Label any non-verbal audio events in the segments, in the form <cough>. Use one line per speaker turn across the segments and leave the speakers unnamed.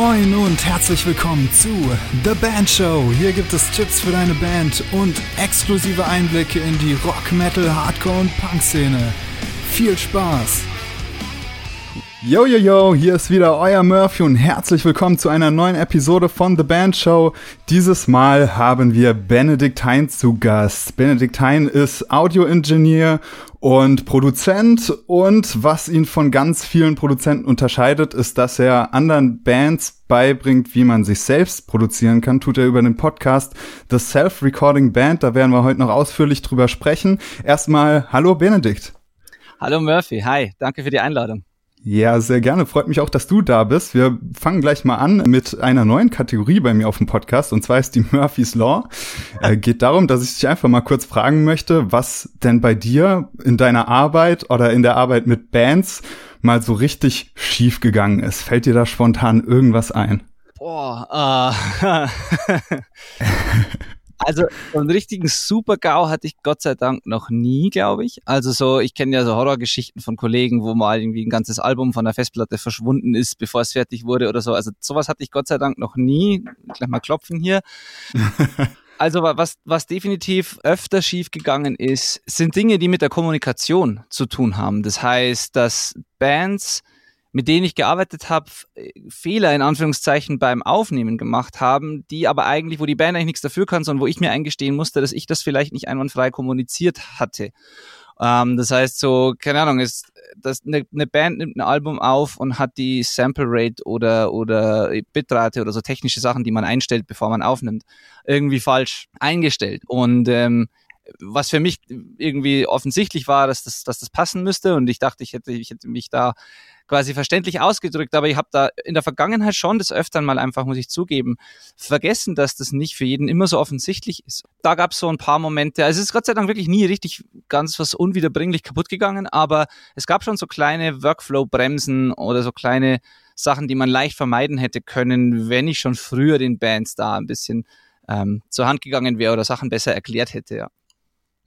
Moin und herzlich willkommen zu The Band Show. Hier gibt es Tipps für deine Band und exklusive Einblicke in die Rock, Metal, Hardcore und Punk-Szene. Viel Spaß! Yo, yo, yo, hier ist wieder euer Murphy und herzlich willkommen zu einer neuen Episode von The Band Show. Dieses Mal haben wir Benedikt Hein zu Gast. Benedikt Hein ist Audio-Ingenieur und Produzent und was ihn von ganz vielen Produzenten unterscheidet, ist, dass er anderen Bands beibringt, wie man sich selbst produzieren kann, tut er über den Podcast The Self-Recording Band. Da werden wir heute noch ausführlich drüber sprechen. Erstmal, hallo Benedikt.
Hallo Murphy, hi, danke für die Einladung.
Ja, sehr gerne. Freut mich auch, dass du da bist. Wir fangen gleich mal an mit einer neuen Kategorie bei mir auf dem Podcast und zwar ist die <laughs> Murphy's Law. Äh, geht darum, dass ich dich einfach mal kurz fragen möchte, was denn bei dir in deiner Arbeit oder in der Arbeit mit Bands mal so richtig schief gegangen ist. Fällt dir da spontan irgendwas ein?
Boah, äh, <laughs> <laughs> Also so einen richtigen Super-GAU hatte ich Gott sei Dank noch nie, glaube ich. Also so, ich kenne ja so Horrorgeschichten von Kollegen, wo mal irgendwie ein ganzes Album von der Festplatte verschwunden ist, bevor es fertig wurde oder so. Also sowas hatte ich Gott sei Dank noch nie. Gleich mal klopfen hier. <laughs> Also was, was definitiv öfter schiefgegangen ist, sind Dinge, die mit der Kommunikation zu tun haben. Das heißt, dass Bands mit denen ich gearbeitet habe, Fehler in Anführungszeichen beim Aufnehmen gemacht haben, die aber eigentlich, wo die Band eigentlich nichts dafür kann, sondern wo ich mir eingestehen musste, dass ich das vielleicht nicht einwandfrei kommuniziert hatte. Ähm, das heißt so, keine Ahnung, ist, dass eine, eine Band nimmt ein Album auf und hat die Sample Rate oder oder Bitrate oder so technische Sachen, die man einstellt, bevor man aufnimmt, irgendwie falsch eingestellt und ähm, was für mich irgendwie offensichtlich war, dass das, dass das passen müsste und ich dachte, ich hätte, ich hätte mich da quasi verständlich ausgedrückt, aber ich habe da in der Vergangenheit schon des Öfteren mal einfach, muss ich zugeben, vergessen, dass das nicht für jeden immer so offensichtlich ist. Da gab es so ein paar Momente, also es ist Gott sei Dank wirklich nie richtig ganz was unwiederbringlich kaputt gegangen, aber es gab schon so kleine Workflow-Bremsen oder so kleine Sachen, die man leicht vermeiden hätte können, wenn ich schon früher den Bands da ein bisschen ähm, zur Hand gegangen wäre oder Sachen besser erklärt hätte, ja.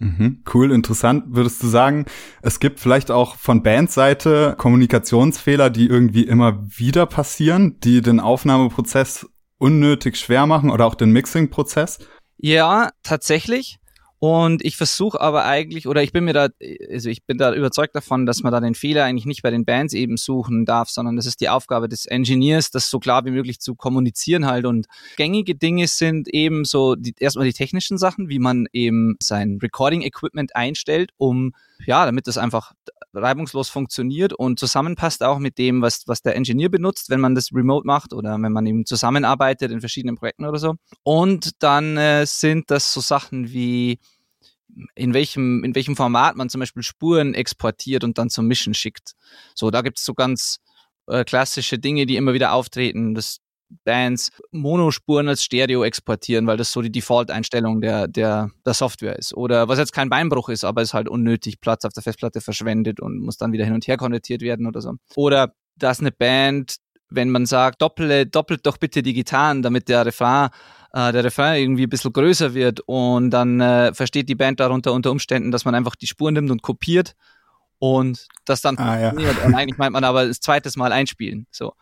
Mhm, cool, interessant. Würdest du sagen, es gibt vielleicht auch von Bandseite Kommunikationsfehler, die irgendwie immer wieder passieren, die den Aufnahmeprozess unnötig schwer machen oder auch den Mixing-Prozess?
Ja, tatsächlich. Und ich versuche aber eigentlich, oder ich bin mir da, also ich bin da überzeugt davon, dass man da den Fehler eigentlich nicht bei den Bands eben suchen darf, sondern das ist die Aufgabe des Engineers, das so klar wie möglich zu kommunizieren halt. Und gängige Dinge sind eben so die, erstmal die technischen Sachen, wie man eben sein Recording-Equipment einstellt, um ja, damit das einfach reibungslos funktioniert und zusammenpasst auch mit dem, was, was der Engineer benutzt, wenn man das remote macht oder wenn man eben zusammenarbeitet in verschiedenen Projekten oder so. Und dann äh, sind das so Sachen wie in welchem, in welchem Format man zum Beispiel Spuren exportiert und dann zum Mischen schickt. So, da gibt es so ganz äh, klassische Dinge, die immer wieder auftreten, dass Bands Monospuren als Stereo exportieren, weil das so die Default-Einstellung der, der, der Software ist. Oder was jetzt kein Beinbruch ist, aber es halt unnötig Platz auf der Festplatte verschwendet und muss dann wieder hin und her konvertiert werden oder so. Oder dass eine Band, wenn man sagt, dopple, doppelt doch bitte die Gitarren, damit der Refrain äh, der Refrain irgendwie ein bisschen größer wird und dann äh, versteht die Band darunter unter Umständen, dass man einfach die Spuren nimmt und kopiert und das dann ah, funktioniert. Ja. Und eigentlich meint man aber das zweites Mal einspielen. So.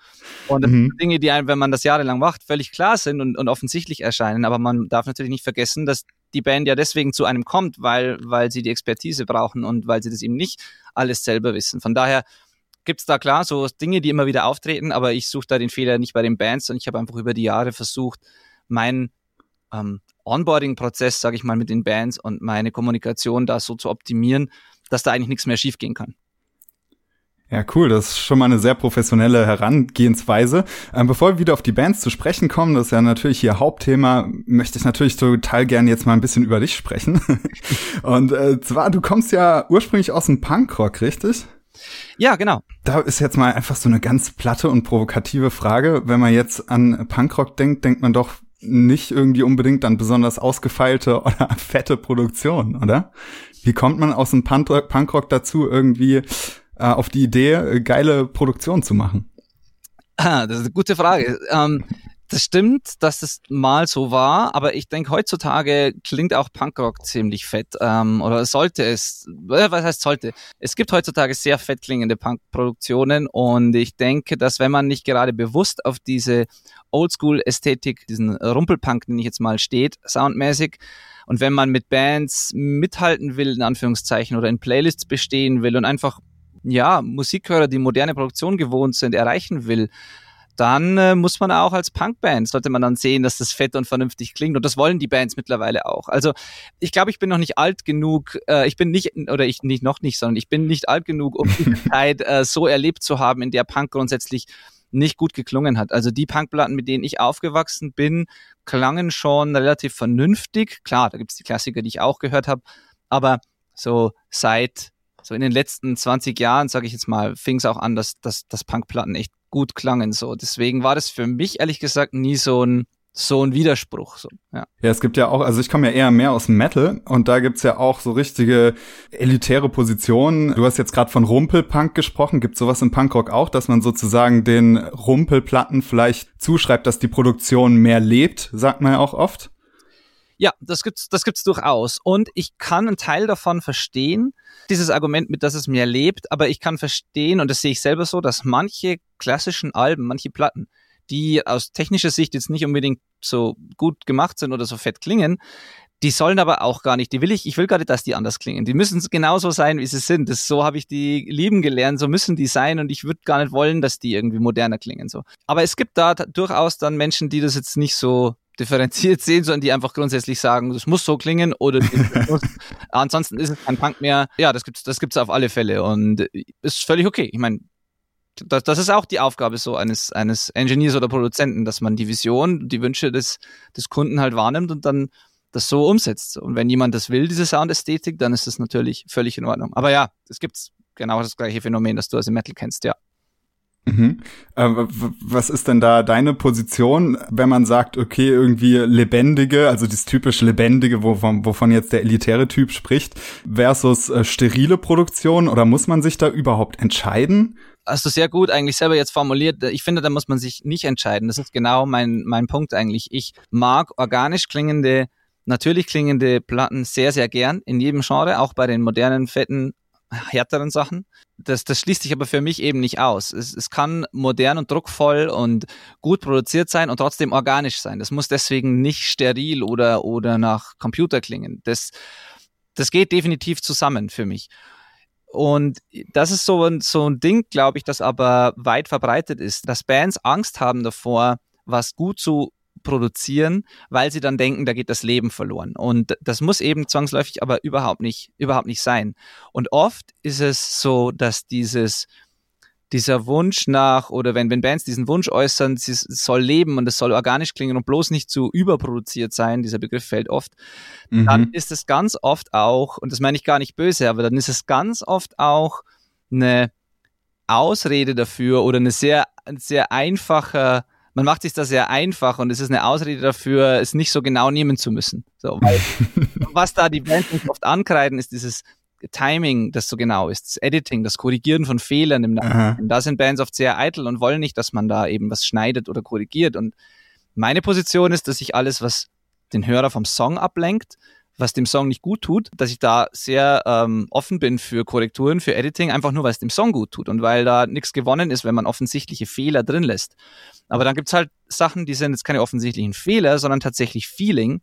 Und das mhm. sind Dinge, die einem, wenn man das jahrelang macht, völlig klar sind und, und offensichtlich erscheinen. Aber man darf natürlich nicht vergessen, dass die Band ja deswegen zu einem kommt, weil, weil sie die Expertise brauchen und weil sie das eben nicht alles selber wissen. Von daher gibt's da klar so Dinge, die immer wieder auftreten, aber ich suche da den Fehler nicht bei den Bands, sondern ich habe einfach über die Jahre versucht, meinen ähm, Onboarding-Prozess, sage ich mal, mit den Bands und meine Kommunikation da so zu optimieren, dass da eigentlich nichts mehr schiefgehen kann.
Ja, cool. Das ist schon mal eine sehr professionelle Herangehensweise. Ähm, bevor wir wieder auf die Bands zu sprechen kommen, das ist ja natürlich hier Hauptthema, möchte ich natürlich total gerne jetzt mal ein bisschen über dich sprechen. <laughs> Und äh, zwar, du kommst ja ursprünglich aus dem Punkrock, richtig?
Ja, genau.
Da ist jetzt mal einfach so eine ganz platte und provokative Frage. Wenn man jetzt an Punkrock denkt, denkt man doch nicht irgendwie unbedingt an besonders ausgefeilte <laughs> oder fette Produktionen, oder? Wie kommt man aus dem Punkrock dazu, irgendwie äh, auf die Idee, äh, geile Produktion zu machen?
Ah, das ist eine gute Frage. Ähm, das stimmt, dass es mal so war, aber ich denke, heutzutage klingt auch Punkrock ziemlich fett. Ähm, oder sollte es, äh, was heißt sollte? Es gibt heutzutage sehr fett klingende Punkproduktionen und ich denke, dass wenn man nicht gerade bewusst auf diese Oldschool-Ästhetik, diesen Rumpelpunk, den ich jetzt mal steht, soundmäßig, und wenn man mit Bands mithalten will, in Anführungszeichen, oder in Playlists bestehen will und einfach, ja, Musikhörer, die moderne Produktion gewohnt sind, erreichen will, dann äh, muss man auch als Punkband, sollte man dann sehen, dass das fett und vernünftig klingt. Und das wollen die Bands mittlerweile auch. Also ich glaube, ich bin noch nicht alt genug, äh, ich bin nicht, oder ich nicht noch nicht, sondern ich bin nicht alt genug, um die <laughs> Zeit äh, so erlebt zu haben, in der Punk grundsätzlich nicht gut geklungen hat. Also die Punkplatten, mit denen ich aufgewachsen bin, klangen schon relativ vernünftig. Klar, da gibt's die Klassiker, die ich auch gehört habe, aber so seit so in den letzten 20 Jahren, sage ich jetzt mal, fing es auch an, dass, dass, dass Punkplatten echt gut klangen. So. Deswegen war das für mich ehrlich gesagt nie so ein so ein Widerspruch. So, ja.
ja, es gibt ja auch, also ich komme ja eher mehr aus Metal und da gibt's ja auch so richtige elitäre Positionen. Du hast jetzt gerade von Rumpelpunk gesprochen. Gibt sowas im Punkrock auch, dass man sozusagen den Rumpelplatten vielleicht zuschreibt, dass die Produktion mehr lebt, sagt man ja auch oft?
Ja, das gibt's, das gibt's durchaus. Und ich kann einen Teil davon verstehen, dieses Argument mit, dass es mehr lebt, aber ich kann verstehen, und das sehe ich selber so, dass manche klassischen Alben, manche Platten, die aus technischer Sicht jetzt nicht unbedingt so gut gemacht sind oder so fett klingen, die sollen aber auch gar nicht, die will ich, ich will gar nicht, dass die anders klingen. Die müssen genauso sein, wie sie sind. Das, so habe ich die lieben gelernt, so müssen die sein und ich würde gar nicht wollen, dass die irgendwie moderner klingen. So. Aber es gibt da durchaus dann Menschen, die das jetzt nicht so differenziert <laughs> sehen, sondern die einfach grundsätzlich sagen, das muss so klingen oder <laughs> ansonsten ist es kein Punk mehr. Ja, das gibt's, das gibt's auf alle Fälle und ist völlig okay. Ich meine, das, das ist auch die Aufgabe so eines eines Engineers oder Produzenten, dass man die Vision, die Wünsche des des Kunden halt wahrnimmt und dann das so umsetzt. Und wenn jemand das will, diese Soundästhetik, dann ist das natürlich völlig in Ordnung. Aber ja, es gibt genau das gleiche Phänomen, das du aus dem Metal kennst, ja.
Mhm. Äh, was ist denn da deine Position, wenn man sagt, okay, irgendwie lebendige, also das typisch lebendige, wovon, wovon jetzt der elitäre Typ spricht, versus äh, sterile Produktion oder muss man sich da überhaupt entscheiden?
Hast du sehr gut eigentlich selber jetzt formuliert. Ich finde, da muss man sich nicht entscheiden. Das ist genau mein, mein Punkt eigentlich. Ich mag organisch klingende natürlich klingende Platten sehr, sehr gern in jedem Genre, auch bei den modernen, fetten härteren Sachen. Das, das schließt sich aber für mich eben nicht aus. Es, es kann modern und druckvoll und gut produziert sein und trotzdem organisch sein. Das muss deswegen nicht steril oder, oder nach Computer klingen. Das, das geht definitiv zusammen für mich. Und das ist so ein, so ein Ding, glaube ich, das aber weit verbreitet ist, dass Bands Angst haben davor, was gut zu produzieren, weil sie dann denken, da geht das Leben verloren. Und das muss eben zwangsläufig aber überhaupt nicht, überhaupt nicht sein. Und oft ist es so, dass dieses, dieser Wunsch nach, oder wenn, wenn Bands diesen Wunsch äußern, es soll leben und es soll organisch klingen und bloß nicht zu überproduziert sein, dieser Begriff fällt oft, mhm. dann ist es ganz oft auch, und das meine ich gar nicht böse, aber dann ist es ganz oft auch eine Ausrede dafür oder eine sehr, ein sehr einfacher man macht sich das sehr einfach und es ist eine Ausrede dafür, es nicht so genau nehmen zu müssen. So, weil, <laughs> was da die Bands oft ankreiden, ist dieses Timing, das so genau ist, das Editing, das Korrigieren von Fehlern im Nachhinein. Da sind Bands oft sehr eitel und wollen nicht, dass man da eben was schneidet oder korrigiert. Und meine Position ist, dass ich alles, was den Hörer vom Song ablenkt, was dem Song nicht gut tut, dass ich da sehr ähm, offen bin für Korrekturen, für Editing, einfach nur, weil es dem Song gut tut und weil da nichts gewonnen ist, wenn man offensichtliche Fehler drin lässt. Aber dann gibt's halt Sachen, die sind jetzt keine offensichtlichen Fehler, sondern tatsächlich Feeling.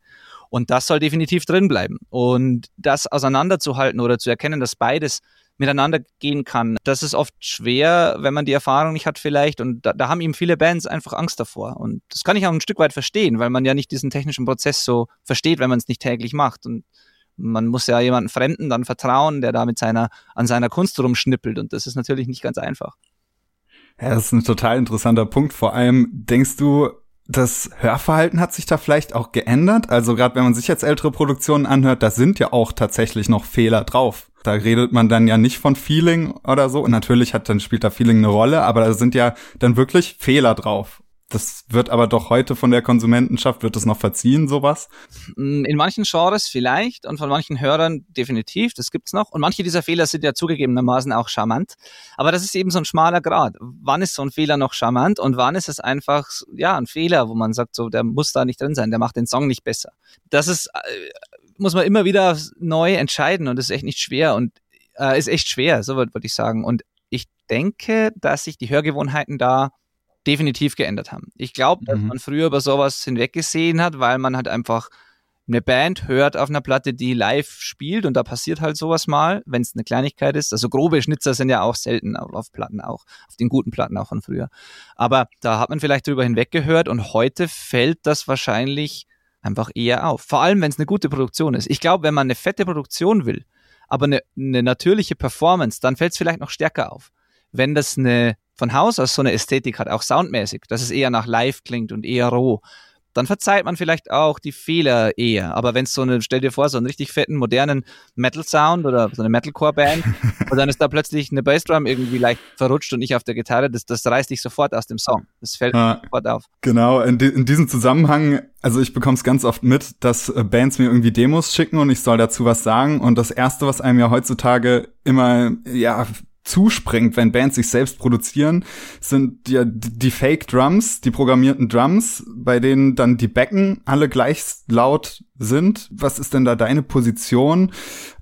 Und das soll definitiv drin bleiben. Und das auseinanderzuhalten oder zu erkennen, dass beides miteinander gehen kann. Das ist oft schwer, wenn man die Erfahrung nicht hat vielleicht. Und da, da haben eben viele Bands einfach Angst davor. Und das kann ich auch ein Stück weit verstehen, weil man ja nicht diesen technischen Prozess so versteht, wenn man es nicht täglich macht. Und man muss ja jemanden Fremden dann vertrauen, der da mit seiner, an seiner Kunst rumschnippelt. Und das ist natürlich nicht ganz einfach.
Ja, das ist ein total interessanter Punkt. Vor allem denkst du, das Hörverhalten hat sich da vielleicht auch geändert. Also gerade wenn man sich jetzt ältere Produktionen anhört, da sind ja auch tatsächlich noch Fehler drauf. Da redet man dann ja nicht von Feeling oder so. Und natürlich hat dann spielt da Feeling eine Rolle, aber da sind ja dann wirklich Fehler drauf. Das wird aber doch heute von der Konsumentenschaft, wird das noch verziehen, sowas?
Mm, in manchen Genres vielleicht und von manchen Hörern definitiv, das gibt's noch. Und manche dieser Fehler sind ja zugegebenermaßen auch charmant. Aber das ist eben so ein schmaler Grad. Wann ist so ein Fehler noch charmant und wann ist es einfach, ja, ein Fehler, wo man sagt, so, der muss da nicht drin sein, der macht den Song nicht besser. Das ist, äh, muss man immer wieder neu entscheiden und das ist echt nicht schwer und äh, ist echt schwer, so würde würd ich sagen. Und ich denke, dass sich die Hörgewohnheiten da definitiv geändert haben. Ich glaube, dass mhm. man früher über sowas hinweggesehen hat, weil man halt einfach eine Band hört auf einer Platte, die live spielt und da passiert halt sowas mal, wenn es eine Kleinigkeit ist. Also grobe Schnitzer sind ja auch selten auf, Platten auch, auf den guten Platten auch von früher. Aber da hat man vielleicht drüber hinweggehört und heute fällt das wahrscheinlich einfach eher auf. Vor allem, wenn es eine gute Produktion ist. Ich glaube, wenn man eine fette Produktion will, aber eine, eine natürliche Performance, dann fällt es vielleicht noch stärker auf. Wenn das eine von Haus aus so eine Ästhetik hat, auch soundmäßig, dass es eher nach live klingt und eher roh, dann verzeiht man vielleicht auch die Fehler eher. Aber wenn es so eine, stell dir vor, so einen richtig fetten, modernen Metal-Sound oder so eine Metalcore-Band <laughs> und dann ist da plötzlich eine Bassdrum irgendwie leicht verrutscht und nicht auf der Gitarre, das, das reißt dich sofort aus dem Song. Das fällt ja, sofort auf.
Genau, in, in diesem Zusammenhang, also ich bekomme es ganz oft mit, dass äh, Bands mir irgendwie Demos schicken und ich soll dazu was sagen. Und das Erste, was einem ja heutzutage immer, ja, zuspringt, wenn Bands sich selbst produzieren, sind ja die Fake Drums, die programmierten Drums, bei denen dann die Becken alle gleich laut sind. Was ist denn da deine Position?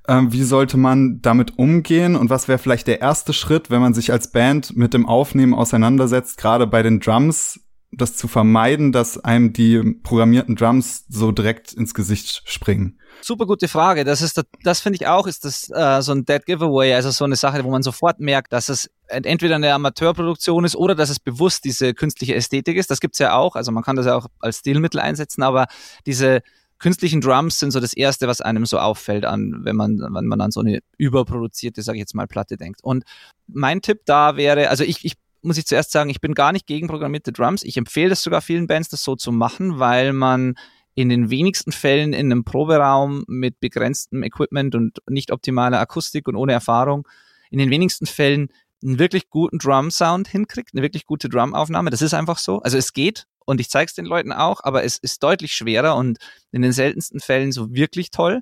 Ähm, wie sollte man damit umgehen? Und was wäre vielleicht der erste Schritt, wenn man sich als Band mit dem Aufnehmen auseinandersetzt, gerade bei den Drums, das zu vermeiden, dass einem die programmierten Drums so direkt ins Gesicht springen?
Super gute Frage. Das ist, das finde ich auch, ist das äh, so ein Dead Giveaway, also so eine Sache, wo man sofort merkt, dass es entweder eine Amateurproduktion ist oder dass es bewusst diese künstliche Ästhetik ist. Das gibt's ja auch. Also man kann das ja auch als Stilmittel einsetzen, aber diese künstlichen Drums sind so das erste, was einem so auffällt an, wenn man, wenn man an so eine überproduzierte, sage ich jetzt mal, Platte denkt. Und mein Tipp da wäre, also ich, ich muss ich zuerst sagen, ich bin gar nicht gegen programmierte Drums. Ich empfehle es sogar vielen Bands, das so zu machen, weil man in den wenigsten Fällen in einem Proberaum mit begrenztem Equipment und nicht optimaler Akustik und ohne Erfahrung, in den wenigsten Fällen einen wirklich guten Drum-Sound hinkriegt, eine wirklich gute Drum-Aufnahme. Das ist einfach so. Also es geht und ich zeige es den Leuten auch, aber es ist deutlich schwerer und in den seltensten Fällen so wirklich toll.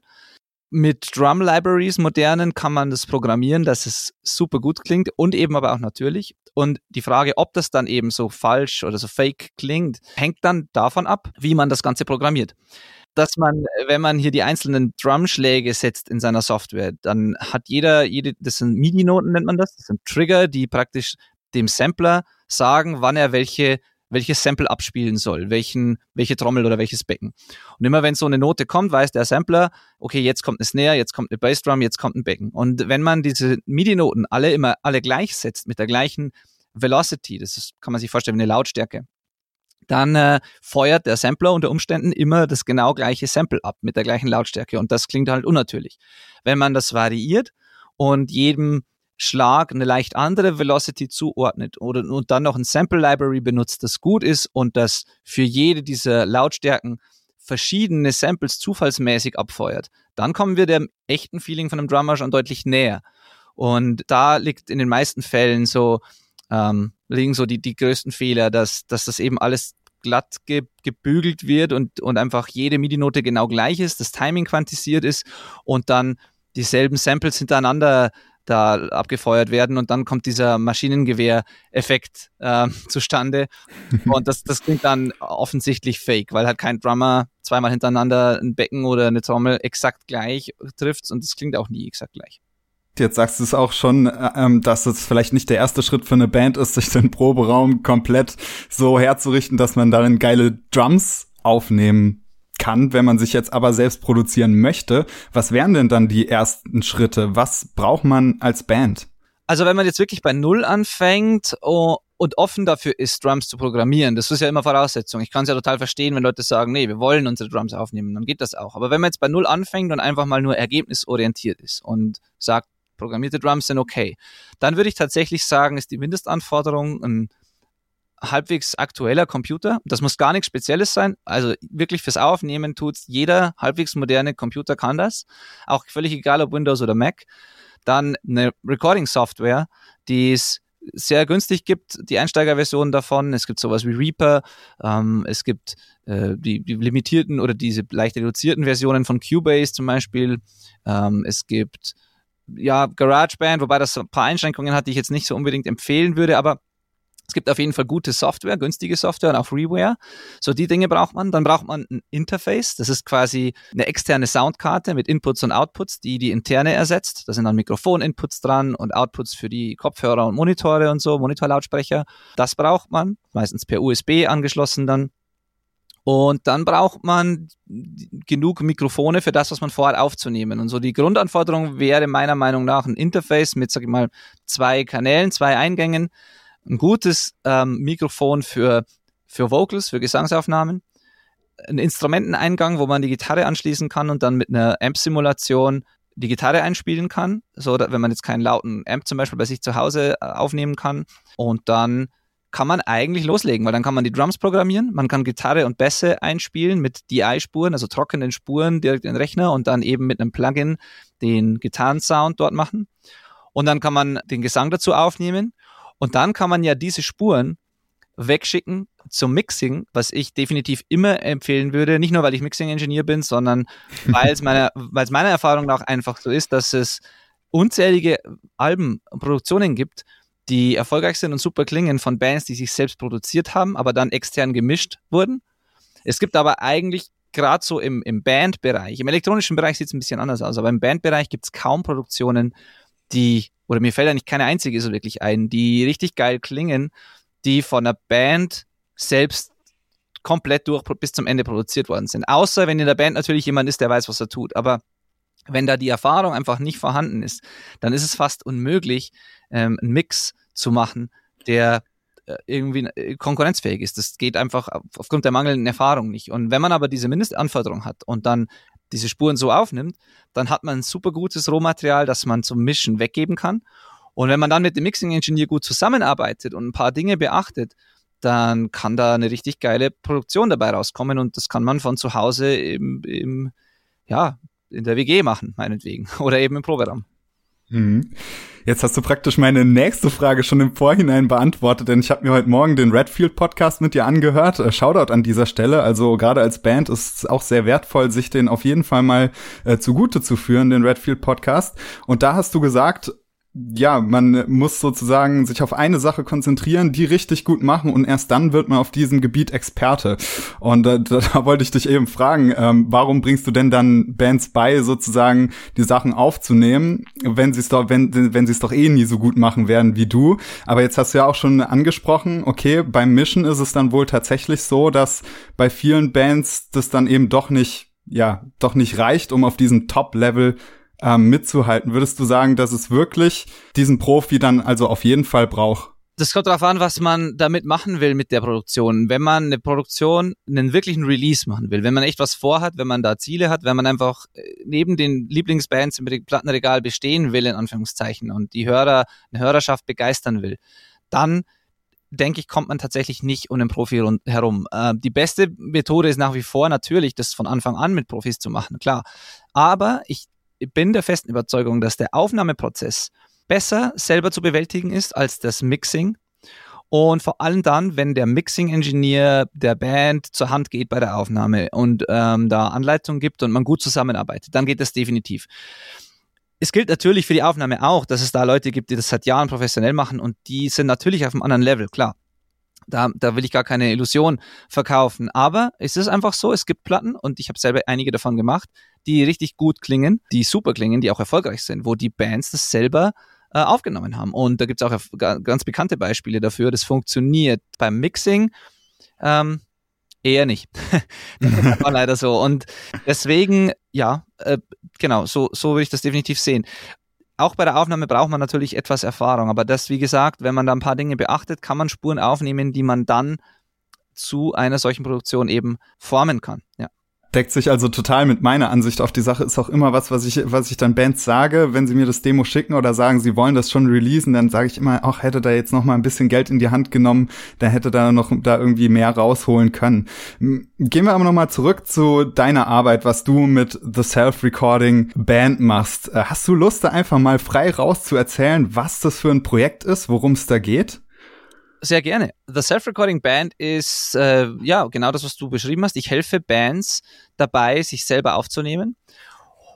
Mit Drum Libraries modernen kann man das programmieren, dass es super gut klingt und eben aber auch natürlich. Und die Frage, ob das dann eben so falsch oder so fake klingt, hängt dann davon ab, wie man das Ganze programmiert. Dass man, wenn man hier die einzelnen Drumschläge setzt in seiner Software, dann hat jeder, jede, das sind MIDI-Noten nennt man das, das sind Trigger, die praktisch dem Sampler sagen, wann er welche welches Sample abspielen soll, welchen, welche Trommel oder welches Becken. Und immer wenn so eine Note kommt, weiß der Sampler, okay, jetzt kommt eine Snare, jetzt kommt eine Bassdrum, jetzt kommt ein Becken. Und wenn man diese MIDI-Noten alle immer alle gleich setzt mit der gleichen Velocity, das ist, kann man sich vorstellen, eine Lautstärke, dann äh, feuert der Sampler unter Umständen immer das genau gleiche Sample ab mit der gleichen Lautstärke und das klingt halt unnatürlich. Wenn man das variiert und jedem Schlag eine leicht andere Velocity zuordnet oder und dann noch ein Sample Library benutzt, das gut ist und das für jede dieser Lautstärken verschiedene Samples zufallsmäßig abfeuert, dann kommen wir dem echten Feeling von einem Drummer schon deutlich näher. Und da liegt in den meisten Fällen so, ähm, liegen so die, die größten Fehler, dass, dass das eben alles glatt ge gebügelt wird und, und einfach jede MIDI-Note genau gleich ist, das Timing quantisiert ist und dann dieselben Samples hintereinander da abgefeuert werden und dann kommt dieser Maschinengewehr-Effekt äh, <laughs> zustande und das, das klingt dann offensichtlich fake, weil halt kein Drummer zweimal hintereinander ein Becken oder eine Trommel exakt gleich trifft und das klingt auch nie exakt gleich.
Jetzt sagst du es auch schon, äh, ähm, dass es vielleicht nicht der erste Schritt für eine Band ist, sich den Proberaum komplett so herzurichten, dass man darin geile Drums aufnehmen kann, wenn man sich jetzt aber selbst produzieren möchte. Was wären denn dann die ersten Schritte? Was braucht man als Band?
Also wenn man jetzt wirklich bei Null anfängt oh, und offen dafür ist, Drums zu programmieren, das ist ja immer Voraussetzung. Ich kann es ja total verstehen, wenn Leute sagen, nee, wir wollen unsere Drums aufnehmen, dann geht das auch. Aber wenn man jetzt bei Null anfängt und einfach mal nur ergebnisorientiert ist und sagt, programmierte Drums sind okay, dann würde ich tatsächlich sagen, ist die Mindestanforderung ein halbwegs aktueller Computer. Das muss gar nichts Spezielles sein. Also wirklich fürs Aufnehmen tut's jeder halbwegs moderne Computer kann das. Auch völlig egal ob Windows oder Mac. Dann eine Recording Software, die ist sehr günstig gibt, die Einsteigerversion davon. Es gibt sowas wie Reaper, ähm, es gibt äh, die, die limitierten oder diese leicht reduzierten Versionen von Cubase zum Beispiel. Ähm, es gibt ja GarageBand, wobei das ein paar Einschränkungen hat, die ich jetzt nicht so unbedingt empfehlen würde, aber es gibt auf jeden Fall gute Software, günstige Software und auch Freeware. So die Dinge braucht man. Dann braucht man ein Interface. Das ist quasi eine externe Soundkarte mit Inputs und Outputs, die die interne ersetzt. Da sind dann Mikrofon-Inputs dran und Outputs für die Kopfhörer und Monitore und so, Monitorlautsprecher. Das braucht man, meistens per USB angeschlossen dann. Und dann braucht man genug Mikrofone für das, was man vorhat aufzunehmen. Und so die Grundanforderung wäre meiner Meinung nach ein Interface mit, sag ich mal, zwei Kanälen, zwei Eingängen, ein gutes ähm, Mikrofon für, für Vocals, für Gesangsaufnahmen, ein Instrumenteneingang, wo man die Gitarre anschließen kann und dann mit einer Amp-Simulation die Gitarre einspielen kann, so wenn man jetzt keinen lauten Amp zum Beispiel bei sich zu Hause äh, aufnehmen kann. Und dann kann man eigentlich loslegen, weil dann kann man die Drums programmieren, man kann Gitarre und Bässe einspielen mit DI-Spuren, also trockenen Spuren direkt in den Rechner und dann eben mit einem Plugin den Gitarrensound dort machen. Und dann kann man den Gesang dazu aufnehmen und dann kann man ja diese Spuren wegschicken zum Mixing, was ich definitiv immer empfehlen würde, nicht nur weil ich Mixing-Ingenieur bin, sondern <laughs> weil es meiner, meiner Erfahrung nach einfach so ist, dass es unzählige Alben und Produktionen gibt, die erfolgreich sind und super klingen von Bands, die sich selbst produziert haben, aber dann extern gemischt wurden. Es gibt aber eigentlich gerade so im, im Bandbereich, im elektronischen Bereich sieht es ein bisschen anders aus, aber im Bandbereich gibt es kaum Produktionen, die, oder mir fällt eigentlich keine einzige so wirklich ein, die richtig geil klingen, die von einer Band selbst komplett durch bis zum Ende produziert worden sind. Außer wenn in der Band natürlich jemand ist, der weiß, was er tut. Aber wenn da die Erfahrung einfach nicht vorhanden ist, dann ist es fast unmöglich, ähm, einen Mix zu machen, der äh, irgendwie äh, konkurrenzfähig ist. Das geht einfach aufgrund der mangelnden Erfahrung nicht. Und wenn man aber diese Mindestanforderung hat und dann diese Spuren so aufnimmt, dann hat man ein super gutes Rohmaterial, das man zum Mischen weggeben kann. Und wenn man dann mit dem Mixing-Engineer gut zusammenarbeitet und ein paar Dinge beachtet, dann kann da eine richtig geile Produktion dabei rauskommen und das kann man von zu Hause im, im ja, in der WG machen, meinetwegen. <laughs> Oder eben im Proberaum.
Mhm. Jetzt hast du praktisch meine nächste Frage schon im Vorhinein beantwortet, denn ich habe mir heute Morgen den Redfield Podcast mit dir angehört. Äh, Shoutout an dieser Stelle. Also gerade als Band ist es auch sehr wertvoll, sich den auf jeden Fall mal äh, zugute zu führen, den Redfield Podcast. Und da hast du gesagt, ja, man muss sozusagen sich auf eine Sache konzentrieren, die richtig gut machen und erst dann wird man auf diesem Gebiet Experte. Und äh, da wollte ich dich eben fragen, ähm, warum bringst du denn dann Bands bei, sozusagen die Sachen aufzunehmen, wenn sie es doch, wenn, wenn sie es doch eh nie so gut machen werden wie du. Aber jetzt hast du ja auch schon angesprochen, okay, beim Mischen ist es dann wohl tatsächlich so, dass bei vielen Bands das dann eben doch nicht, ja, doch nicht reicht, um auf diesem Top-Level ähm, mitzuhalten. Würdest du sagen, dass es wirklich diesen Profi dann also auf jeden Fall braucht?
Das kommt darauf an, was man damit machen will mit der Produktion. Wenn man eine Produktion, einen wirklichen Release machen will, wenn man echt was vorhat, wenn man da Ziele hat, wenn man einfach äh, neben den Lieblingsbands im Plattenregal bestehen will, in Anführungszeichen, und die Hörer, eine Hörerschaft begeistern will, dann denke ich, kommt man tatsächlich nicht um den Profi herum. Äh, die beste Methode ist nach wie vor natürlich, das von Anfang an mit Profis zu machen, klar. Aber ich bin der festen Überzeugung, dass der Aufnahmeprozess besser selber zu bewältigen ist als das Mixing. Und vor allem dann, wenn der Mixing-Engineer der Band zur Hand geht bei der Aufnahme und ähm, da Anleitungen gibt und man gut zusammenarbeitet, dann geht das definitiv. Es gilt natürlich für die Aufnahme auch, dass es da Leute gibt, die das seit Jahren professionell machen und die sind natürlich auf einem anderen Level, klar. Da, da will ich gar keine Illusion verkaufen. Aber es ist einfach so, es gibt Platten und ich habe selber einige davon gemacht, die richtig gut klingen, die super klingen, die auch erfolgreich sind, wo die Bands das selber äh, aufgenommen haben. Und da gibt es auch ganz bekannte Beispiele dafür. Das funktioniert beim Mixing. Ähm, eher nicht. <laughs> das war <laughs> leider so. Und deswegen, ja, äh, genau, so, so würde ich das definitiv sehen auch bei der Aufnahme braucht man natürlich etwas Erfahrung, aber das, wie gesagt, wenn man da ein paar Dinge beachtet, kann man Spuren aufnehmen, die man dann zu einer solchen Produktion eben formen kann. Ja.
Deckt sich also total mit meiner Ansicht auf die Sache. Ist auch immer was, was ich, was ich dann Bands sage, wenn sie mir das Demo schicken oder sagen, sie wollen das schon releasen, dann sage ich immer, ach, hätte da jetzt noch mal ein bisschen Geld in die Hand genommen, der hätte da noch da irgendwie mehr rausholen können. Gehen wir aber noch mal zurück zu deiner Arbeit, was du mit The Self-Recording Band machst. Äh, hast du Lust, da einfach mal frei raus zu erzählen, was das für ein Projekt ist, worum es da geht?
Sehr gerne. The Self-Recording Band ist äh, ja genau das, was du beschrieben hast. Ich helfe Bands dabei, sich selber aufzunehmen.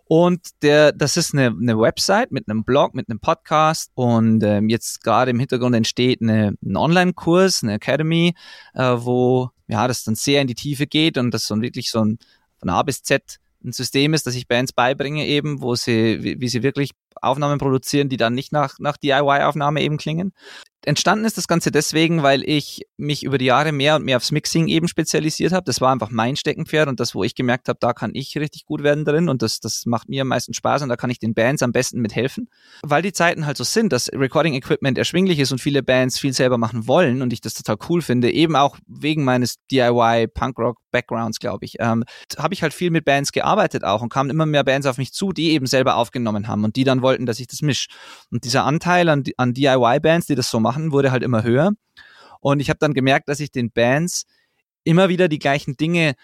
Und der, das ist eine, eine Website mit einem Blog, mit einem Podcast und ähm, jetzt gerade im Hintergrund entsteht eine, ein Online-Kurs, eine Academy, äh, wo ja das dann sehr in die Tiefe geht und das so wirklich so ein von A bis Z ein System ist, das ich Bands beibringe eben, wo sie, wie, wie sie wirklich Aufnahmen produzieren, die dann nicht nach, nach DIY-Aufnahme eben klingen. Entstanden ist das Ganze deswegen, weil ich mich über die Jahre mehr und mehr aufs Mixing eben spezialisiert habe. Das war einfach mein Steckenpferd und das, wo ich gemerkt habe, da kann ich richtig gut werden drin und das, das macht mir am meisten Spaß und da kann ich den Bands am besten mithelfen. Weil die Zeiten halt so sind, dass Recording Equipment erschwinglich ist und viele Bands viel selber machen wollen und ich das total cool finde, eben auch wegen meines DIY Punkrock Backgrounds, glaube ich, ähm, habe ich halt viel mit Bands gearbeitet auch und kamen immer mehr Bands auf mich zu, die eben selber aufgenommen haben und die dann wollten, dass ich das mische. Und dieser Anteil an, an DIY-Bands, die das so machen, wurde halt immer höher. Und ich habe dann gemerkt, dass ich den Bands immer wieder die gleichen Dinge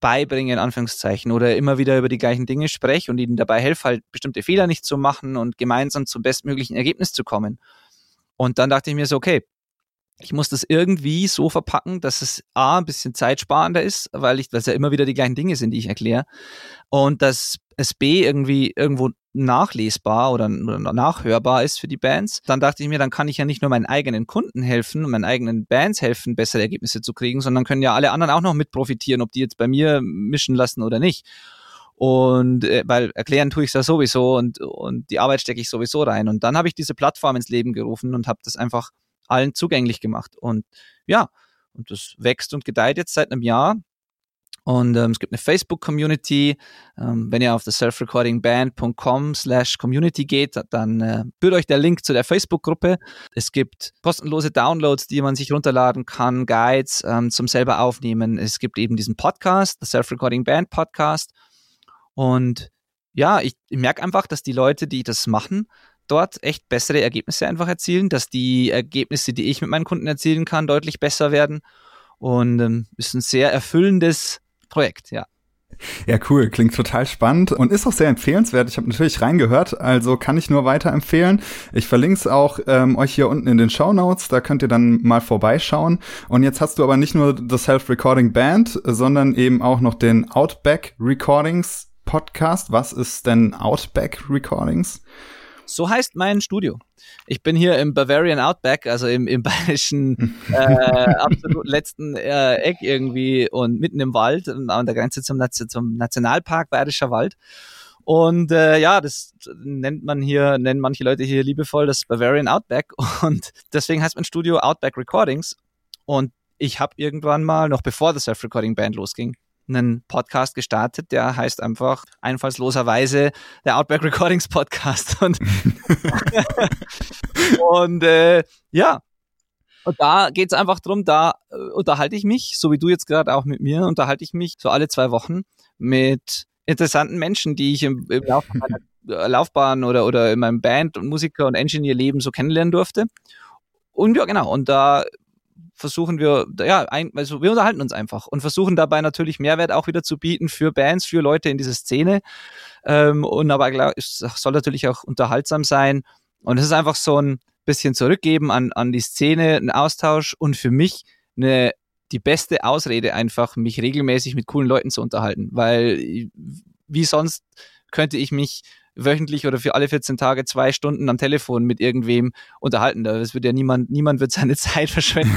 beibringe, in Anführungszeichen, oder immer wieder über die gleichen Dinge spreche und ihnen dabei helfe, halt bestimmte Fehler nicht zu machen und gemeinsam zum bestmöglichen Ergebnis zu kommen. Und dann dachte ich mir so, okay, ich muss das irgendwie so verpacken, dass es A, ein bisschen zeitsparender ist, weil ich, weil es ja immer wieder die gleichen Dinge sind, die ich erkläre. Und dass es B irgendwie irgendwo nachlesbar oder, nachhörbar ist für die Bands. Dann dachte ich mir, dann kann ich ja nicht nur meinen eigenen Kunden helfen, meinen eigenen Bands helfen, bessere Ergebnisse zu kriegen, sondern können ja alle anderen auch noch mit profitieren, ob die jetzt bei mir mischen lassen oder nicht. Und äh, weil erklären tue ich es ja sowieso und, und die Arbeit stecke ich sowieso rein. Und dann habe ich diese Plattform ins Leben gerufen und habe das einfach allen zugänglich gemacht. Und ja, und das wächst und gedeiht jetzt seit einem Jahr. Und ähm, es gibt eine Facebook-Community. Ähm, wenn ihr auf das selfrecordingband.com slash community geht, dann äh, führt euch der Link zu der Facebook-Gruppe. Es gibt kostenlose Downloads, die man sich runterladen kann, Guides ähm, zum selber aufnehmen. Es gibt eben diesen Podcast, das Self-Recording Band Podcast. Und ja, ich, ich merke einfach, dass die Leute, die das machen, dort echt bessere Ergebnisse einfach erzielen, dass die Ergebnisse, die ich mit meinen Kunden erzielen kann, deutlich besser werden. Und ähm, ist ein sehr erfüllendes Projekt, ja.
Ja, cool. Klingt total spannend und ist auch sehr empfehlenswert. Ich habe natürlich reingehört, also kann ich nur weiterempfehlen. Ich verlinke es auch ähm, euch hier unten in den Show Notes. Da könnt ihr dann mal vorbeischauen. Und jetzt hast du aber nicht nur das Self-Recording Band, sondern eben auch noch den Outback Recordings Podcast. Was ist denn Outback Recordings?
So heißt mein Studio. Ich bin hier im Bavarian Outback, also im, im bayerischen äh, <laughs> absolut letzten äh, Eck irgendwie und mitten im Wald an der Grenze zum, zum Nationalpark Bayerischer Wald. Und äh, ja, das nennt man hier, nennen manche Leute hier liebevoll das Bavarian Outback. <laughs> Und deswegen heißt mein Studio Outback Recordings. Und ich habe irgendwann mal, noch bevor das Self-Recording Band losging, einen Podcast gestartet, der heißt einfach einfallsloserweise der Outback Recordings Podcast. <laughs> Und, <laughs> und äh, ja, und da geht es einfach drum, da äh, unterhalte ich mich, so wie du jetzt gerade auch mit mir, unterhalte ich mich so alle zwei Wochen mit interessanten Menschen, die ich im, im Laufe meiner Laufbahn oder, oder in meinem Band- und Musiker- und Engineer-Leben so kennenlernen durfte. Und ja, genau. Und da versuchen wir, ja, ein, also wir unterhalten uns einfach und versuchen dabei natürlich Mehrwert auch wieder zu bieten für Bands, für Leute in dieser Szene. Ähm, und aber klar, es soll natürlich auch unterhaltsam sein. Und es ist einfach so ein bisschen zurückgeben an, an die Szene, ein Austausch und für mich eine, die beste Ausrede einfach, mich regelmäßig mit coolen Leuten zu unterhalten, weil wie sonst könnte ich mich wöchentlich oder für alle 14 Tage zwei Stunden am Telefon mit irgendwem unterhalten. Das wird ja niemand, niemand wird seine <laughs> Zeit verschwenden.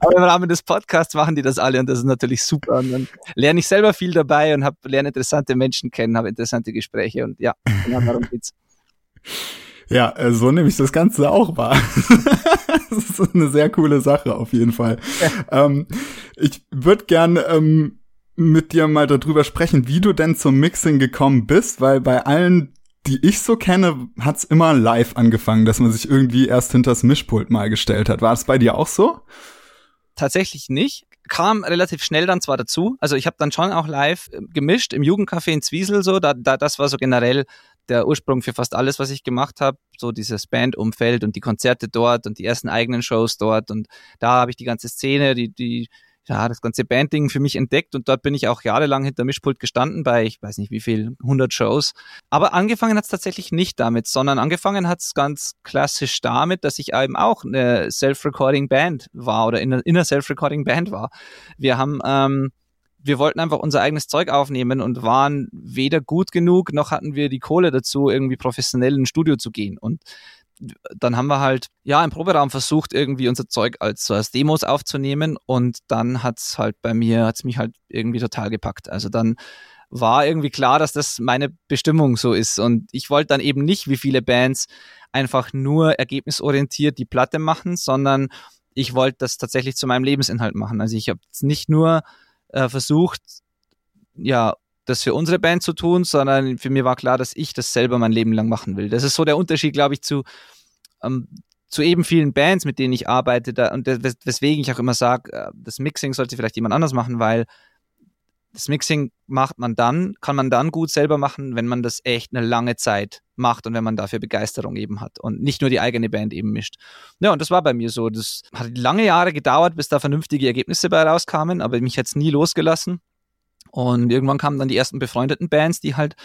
Aber im Rahmen des Podcasts machen die das alle und das ist natürlich super. Und dann lerne ich selber viel dabei und hab, lerne interessante Menschen kennen, habe interessante Gespräche und ja, genau darum geht's.
Ja, äh, so nehme ich das Ganze auch wahr. <laughs> das ist eine sehr coole Sache auf jeden Fall. Ja. Ähm, ich würde gern ähm, mit dir mal darüber sprechen, wie du denn zum Mixing gekommen bist, weil bei allen, die ich so kenne, hat's immer live angefangen, dass man sich irgendwie erst hinters Mischpult mal gestellt hat. War es bei dir auch so?
Tatsächlich nicht. kam relativ schnell dann zwar dazu, also ich habe dann schon auch live äh, gemischt im Jugendcafé in Zwiesel so, da, da das war so generell der Ursprung für fast alles, was ich gemacht habe, so dieses Bandumfeld und die Konzerte dort und die ersten eigenen Shows dort und da habe ich die ganze Szene, die die ja, das ganze Bandding für mich entdeckt und dort bin ich auch jahrelang hinter Mischpult gestanden bei, ich weiß nicht wie viel, 100 Shows. Aber angefangen hat es tatsächlich nicht damit, sondern angefangen hat es ganz klassisch damit, dass ich eben auch eine Self-Recording Band war oder in einer Self-Recording Band war. Wir haben, ähm, wir wollten einfach unser eigenes Zeug aufnehmen und waren weder gut genug, noch hatten wir die Kohle dazu, irgendwie professionell in ein Studio zu gehen. Und dann haben wir halt ja im Proberaum versucht, irgendwie unser Zeug als, als Demos aufzunehmen und dann hat's halt bei mir, hat's mich halt irgendwie total gepackt. Also dann war irgendwie klar, dass das meine Bestimmung so ist. Und ich wollte dann eben nicht, wie viele Bands, einfach nur ergebnisorientiert die Platte machen, sondern ich wollte das tatsächlich zu meinem Lebensinhalt machen. Also ich habe nicht nur äh, versucht, ja, das für unsere Band zu tun, sondern für mich war klar, dass ich das selber mein Leben lang machen will. Das ist so der Unterschied, glaube ich, zu, ähm, zu eben vielen Bands, mit denen ich arbeite. Da, und wes weswegen ich auch immer sage, äh, das Mixing sollte vielleicht jemand anders machen, weil das Mixing macht man dann, kann man dann gut selber machen, wenn man das echt eine lange Zeit macht und wenn man dafür Begeisterung eben hat und nicht nur die eigene Band eben mischt. Ja, und das war bei mir so. Das hat lange Jahre gedauert, bis da vernünftige Ergebnisse bei rauskamen, aber mich hat's nie losgelassen. Und irgendwann kamen dann die ersten befreundeten Bands, die halt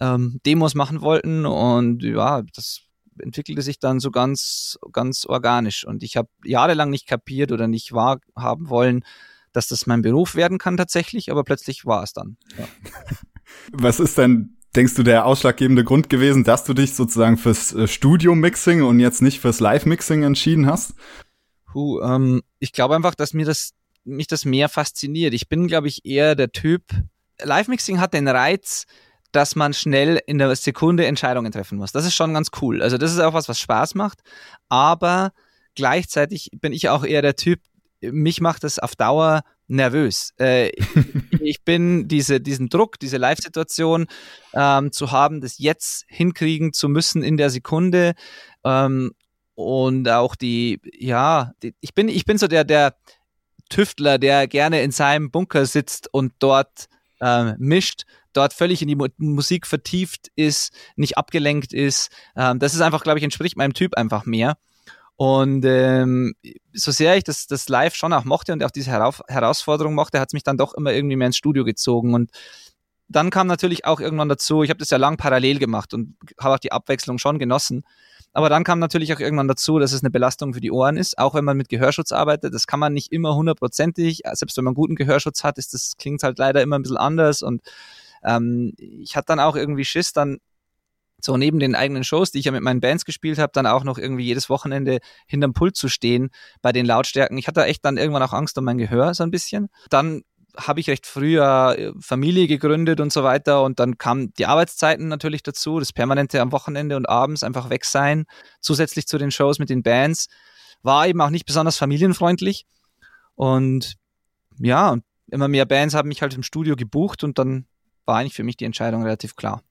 ähm, Demos machen wollten. Und ja, das entwickelte sich dann so ganz, ganz organisch. Und ich habe jahrelang nicht kapiert oder nicht wahrhaben wollen, dass das mein Beruf werden kann tatsächlich, aber plötzlich war es dann. Ja. <laughs>
Was ist denn, denkst du, der ausschlaggebende Grund gewesen, dass du dich sozusagen fürs äh, Studio-Mixing und jetzt nicht fürs Live-Mixing entschieden hast?
Puh, ähm, ich glaube einfach, dass mir das mich das mehr fasziniert. Ich bin, glaube ich, eher der Typ. Live-Mixing hat den Reiz, dass man schnell in der Sekunde Entscheidungen treffen muss. Das ist schon ganz cool. Also das ist auch was, was Spaß macht. Aber gleichzeitig bin ich auch eher der Typ, mich macht das auf Dauer nervös. Äh, <laughs> ich bin diese, diesen Druck, diese Live-Situation ähm, zu haben, das jetzt hinkriegen zu müssen in der Sekunde. Ähm, und auch die, ja, die, ich bin, ich bin so der, der, Tüftler, der gerne in seinem Bunker sitzt und dort äh, mischt, dort völlig in die Mu Musik vertieft ist, nicht abgelenkt ist. Ähm, das ist einfach, glaube ich, entspricht meinem Typ einfach mehr. Und ähm, so sehr ich das, das live schon auch mochte und auch diese Herauf Herausforderung mochte, hat es mich dann doch immer irgendwie mehr ins Studio gezogen. Und dann kam natürlich auch irgendwann dazu, ich habe das ja lang parallel gemacht und habe auch die Abwechslung schon genossen. Aber dann kam natürlich auch irgendwann dazu, dass es eine Belastung für die Ohren ist, auch wenn man mit Gehörschutz arbeitet. Das kann man nicht immer hundertprozentig. Selbst wenn man guten Gehörschutz hat, ist das klingt halt leider immer ein bisschen anders. Und ähm, ich hatte dann auch irgendwie Schiss, dann so neben den eigenen Shows, die ich ja mit meinen Bands gespielt habe, dann auch noch irgendwie jedes Wochenende hinterm Pult zu stehen bei den Lautstärken. Ich hatte echt dann irgendwann auch Angst um mein Gehör so ein bisschen. Dann habe ich recht früh äh, Familie gegründet und so weiter. Und dann kamen die Arbeitszeiten natürlich dazu, das permanente am Wochenende und abends einfach weg sein, zusätzlich zu den Shows mit den Bands, war eben auch nicht besonders familienfreundlich. Und ja, immer mehr Bands haben mich halt im Studio gebucht und dann war eigentlich für mich die Entscheidung relativ klar.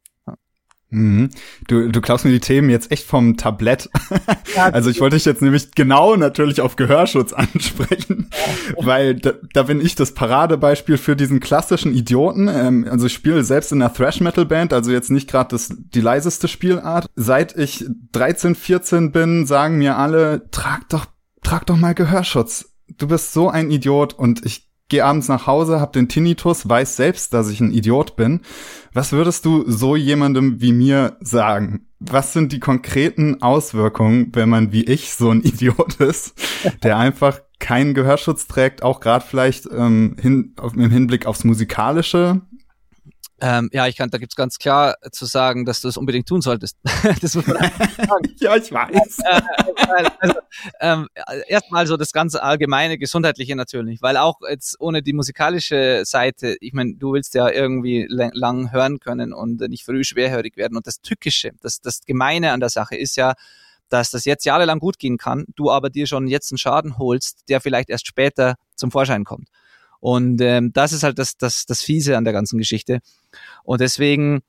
Mhm. Du, du klaust mir die Themen jetzt echt vom Tablett. Ja, <laughs> also ich wollte dich jetzt nämlich genau natürlich auf Gehörschutz <laughs> ansprechen, weil da, da bin ich das Paradebeispiel für diesen klassischen Idioten. Ähm, also ich spiele selbst in einer Thrash-Metal-Band, also jetzt nicht gerade die leiseste Spielart. Seit ich 13, 14 bin, sagen mir alle, trag doch, trag doch mal Gehörschutz. Du bist so ein Idiot und ich gehe abends nach Hause, hab den Tinnitus, weiß selbst, dass ich ein Idiot bin. Was würdest du so jemandem wie mir sagen? Was sind die konkreten Auswirkungen, wenn man wie ich so ein <laughs> Idiot ist, der einfach keinen Gehörschutz trägt, auch gerade vielleicht ähm, hin, auf, im Hinblick aufs Musikalische,
ähm, ja, ich kann, da gibt's ganz klar zu sagen, dass du es unbedingt tun solltest. <laughs> das muss man
sagen. <laughs> ja, ich weiß. Äh,
äh, also, ähm, erstmal so das ganze allgemeine Gesundheitliche natürlich, weil auch jetzt ohne die musikalische Seite, ich meine, du willst ja irgendwie lang hören können und nicht früh schwerhörig werden. Und das Tückische, das, das Gemeine an der Sache ist ja, dass das jetzt jahrelang gut gehen kann, du aber dir schon jetzt einen Schaden holst, der vielleicht erst später zum Vorschein kommt. Und ähm, das ist halt das, das, das Fiese an der ganzen Geschichte. Und deswegen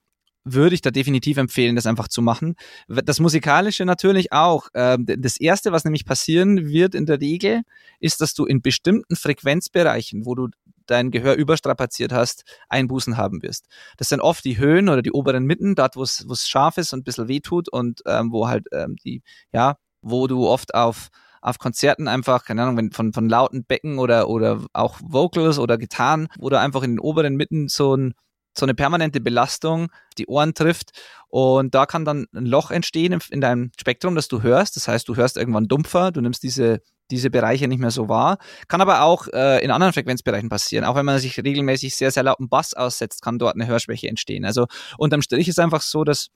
würde ich da definitiv empfehlen, das einfach zu machen. Das Musikalische natürlich auch. Ähm, das Erste, was nämlich passieren wird in der Regel, ist, dass du in bestimmten Frequenzbereichen, wo du dein Gehör überstrapaziert hast, Einbußen haben wirst. Das sind oft die Höhen oder die oberen Mitten, dort wo es scharf ist und ein bisschen weh tut und ähm, wo halt ähm, die, ja, wo du oft auf auf Konzerten einfach, keine Ahnung, wenn von, von lauten Becken oder, oder auch Vocals oder Gitarren, du einfach in den oberen Mitten so ein so eine permanente Belastung die Ohren trifft und da kann dann ein Loch entstehen in deinem Spektrum, das du hörst. Das heißt, du hörst irgendwann dumpfer, du nimmst diese diese Bereiche nicht mehr so wahr. Kann aber auch äh, in anderen Frequenzbereichen passieren. Auch wenn man sich regelmäßig sehr, sehr lauten Bass aussetzt, kann dort eine Hörschwäche entstehen. Also unterm Strich ist einfach so, dass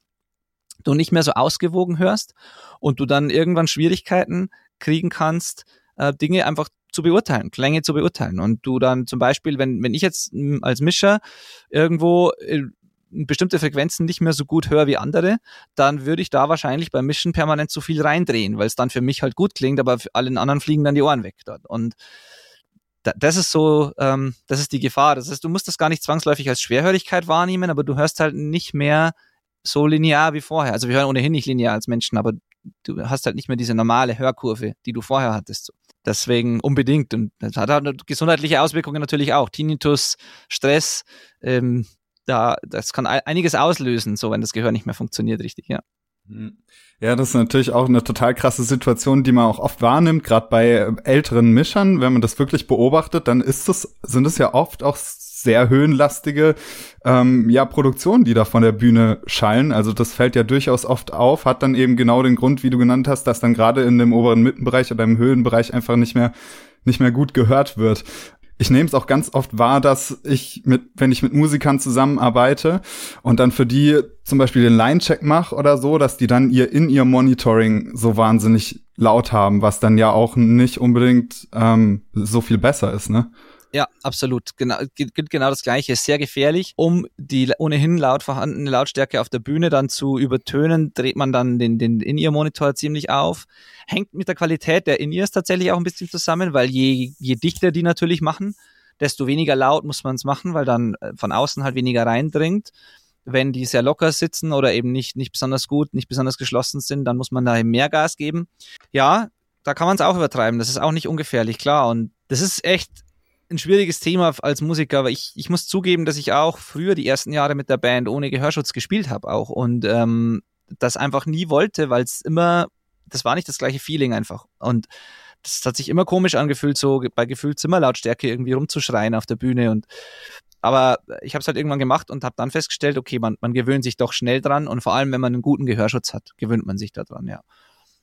du nicht mehr so ausgewogen hörst und du dann irgendwann Schwierigkeiten kriegen kannst, äh, Dinge einfach zu beurteilen, Klänge zu beurteilen. Und du dann zum Beispiel, wenn, wenn ich jetzt als Mischer irgendwo äh, bestimmte Frequenzen nicht mehr so gut höre wie andere, dann würde ich da wahrscheinlich beim Mischen permanent zu viel reindrehen, weil es dann für mich halt gut klingt, aber für allen anderen fliegen dann die Ohren weg dort. Und das ist so, ähm, das ist die Gefahr. Das heißt, du musst das gar nicht zwangsläufig als Schwerhörigkeit wahrnehmen, aber du hörst halt nicht mehr so linear wie vorher. Also wir hören ohnehin nicht linear als Menschen, aber du hast halt nicht mehr diese normale Hörkurve, die du vorher hattest. Deswegen unbedingt. Und das hat halt gesundheitliche Auswirkungen natürlich auch. Tinnitus, Stress, ähm, da, das kann einiges auslösen, so wenn das Gehör nicht mehr funktioniert, richtig, ja.
Hm. Ja, das ist natürlich auch eine total krasse Situation, die man auch oft wahrnimmt, gerade bei älteren Mischern. Wenn man das wirklich beobachtet, dann ist es, sind es ja oft auch sehr höhenlastige ähm, ja, Produktionen, die da von der Bühne schallen. Also das fällt ja durchaus oft auf, hat dann eben genau den Grund, wie du genannt hast, dass dann gerade in dem oberen Mittenbereich oder im Höhenbereich einfach nicht mehr nicht mehr gut gehört wird ich nehme es auch ganz oft wahr, dass ich mit, wenn ich mit Musikern zusammenarbeite und dann für die zum Beispiel den Line-Check mache oder so, dass die dann ihr in ihr Monitoring so wahnsinnig laut haben, was dann ja auch nicht unbedingt ähm, so viel besser ist, ne?
Ja, absolut. Genau, gilt genau das Gleiche. Sehr gefährlich. Um die ohnehin laut vorhandene Lautstärke auf der Bühne dann zu übertönen, dreht man dann den, den In-Ear-Monitor ziemlich auf. Hängt mit der Qualität der In-Ears tatsächlich auch ein bisschen zusammen, weil je, je dichter die natürlich machen, desto weniger laut muss man es machen, weil dann äh, von außen halt weniger reindringt. Wenn die sehr locker sitzen oder eben nicht, nicht besonders gut, nicht besonders geschlossen sind, dann muss man da mehr Gas geben. Ja, da kann man es auch übertreiben. Das ist auch nicht ungefährlich, klar. Und das ist echt ein schwieriges Thema als Musiker, aber ich, ich muss zugeben, dass ich auch früher die ersten Jahre mit der Band ohne Gehörschutz gespielt habe auch und ähm, das einfach nie wollte, weil es immer, das war nicht das gleiche Feeling einfach und das hat sich immer komisch angefühlt, so bei gefühlt Zimmerlautstärke irgendwie rumzuschreien auf der Bühne und aber ich habe es halt irgendwann gemacht und habe dann festgestellt, okay, man, man gewöhnt sich doch schnell dran und vor allem, wenn man einen guten Gehörschutz hat, gewöhnt man sich daran, ja.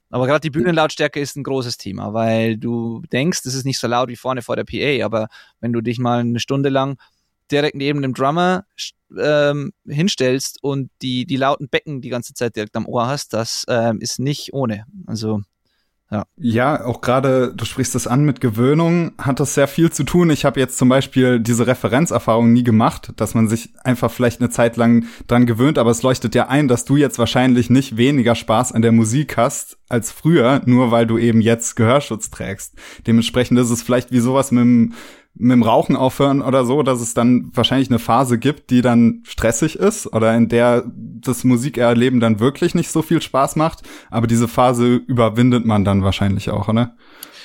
Aber gerade die Bühnenlautstärke ist ein großes Thema, weil du denkst, es ist nicht so laut wie vorne vor der PA, aber wenn du dich mal eine Stunde lang direkt neben dem Drummer ähm, hinstellst und die, die lauten Becken die ganze Zeit direkt am Ohr hast, das ähm, ist nicht ohne. Also
ja. ja, auch gerade, du sprichst das an mit Gewöhnung, hat das sehr viel zu tun. Ich habe jetzt zum Beispiel diese Referenzerfahrung nie gemacht, dass man sich einfach vielleicht eine Zeit lang dran gewöhnt, aber es leuchtet ja ein, dass du jetzt wahrscheinlich nicht weniger Spaß an der Musik hast als früher, nur weil du eben jetzt Gehörschutz trägst. Dementsprechend ist es vielleicht wie sowas mit dem mit dem Rauchen aufhören oder so, dass es dann wahrscheinlich eine Phase gibt, die dann stressig ist oder in der das Musikerleben dann wirklich nicht so viel Spaß macht. Aber diese Phase überwindet man dann wahrscheinlich auch, oder?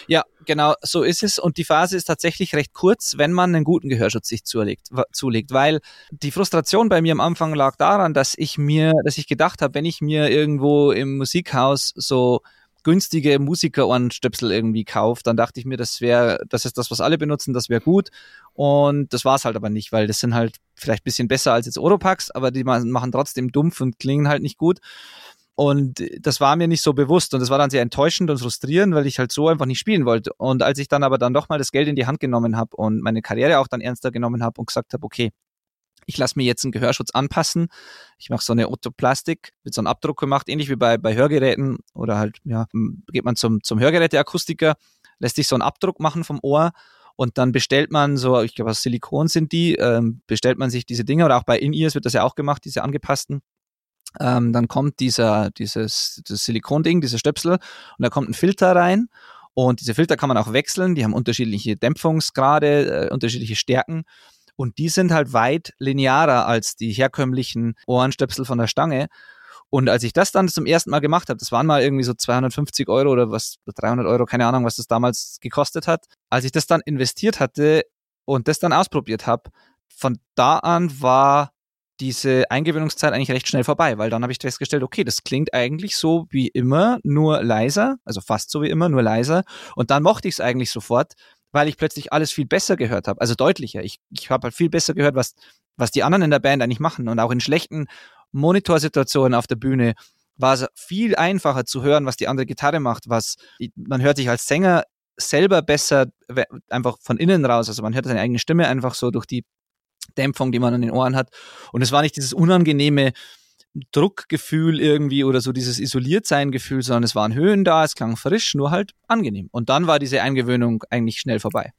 Ja, genau, so ist es. Und die Phase ist tatsächlich recht kurz, wenn man einen guten Gehörschutz sich zulegt, zulegt. Weil die Frustration bei mir am Anfang lag daran, dass ich mir, dass ich gedacht habe, wenn ich mir irgendwo im Musikhaus so günstige Musikerohrenstöpsel irgendwie kauft, dann dachte ich mir, das wäre, das ist das, was alle benutzen, das wäre gut. Und das war es halt aber nicht, weil das sind halt vielleicht bisschen besser als jetzt Oropax, aber die machen trotzdem dumpf und klingen halt nicht gut. Und das war mir nicht so bewusst und das war dann sehr enttäuschend und frustrierend, weil ich halt so einfach nicht spielen wollte. Und als ich dann aber dann doch mal das Geld in die Hand genommen habe und meine Karriere auch dann ernster genommen habe und gesagt habe, okay, ich lasse mir jetzt einen Gehörschutz anpassen. Ich mache so eine Otoplastik, wird so ein Abdruck gemacht, ähnlich wie bei, bei Hörgeräten oder halt, ja, geht man zum, zum Hörgeräteakustiker, lässt sich so einen Abdruck machen vom Ohr und dann bestellt man so, ich glaube aus Silikon sind die, ähm, bestellt man sich diese Dinge oder auch bei In-Ears wird das ja auch gemacht, diese angepassten. Ähm, dann kommt dieser, dieses, Silikonding, dieser Stöpsel und da kommt ein Filter rein und diese Filter kann man auch wechseln, die haben unterschiedliche Dämpfungsgrade, äh, unterschiedliche Stärken Und die sind halt weit linearer als die herkömmlichen Ohrenstöpsel von der Stange. Und als ich das dann zum ersten Mal gemacht habe, das waren mal irgendwie so 250 Euro oder was, 300 Euro, keine Ahnung, was das damals gekostet hat. Als ich das dann investiert hatte und das dann ausprobiert habe, von da an war diese Eingewöhnungszeit eigentlich recht schnell vorbei, weil dann habe ich festgestellt, okay, das klingt eigentlich so wie immer, nur leiser, also fast so wie immer, nur leiser. Und dann mochte ich es eigentlich sofort, weil ich plötzlich alles viel besser gehört habe, also deutlicher. Ich, ich habe halt viel besser gehört, was, was die anderen in der Band eigentlich machen. Und auch in schlechten Monitorsituationen auf der Bühne war es viel einfacher zu hören, was die andere Gitarre macht, was man hört sich als Sänger selber besser einfach von innen raus, also man hört seine eigene Stimme einfach so durch die Dämpfung, die man an den Ohren hat. Und es war nicht dieses unangenehme Druckgefühl irgendwie oder so dieses Isoliertsein-Gefühl, sondern es waren Höhen da, es klang frisch, nur halt angenehm. Und dann war diese Eingewöhnung eigentlich schnell vorbei.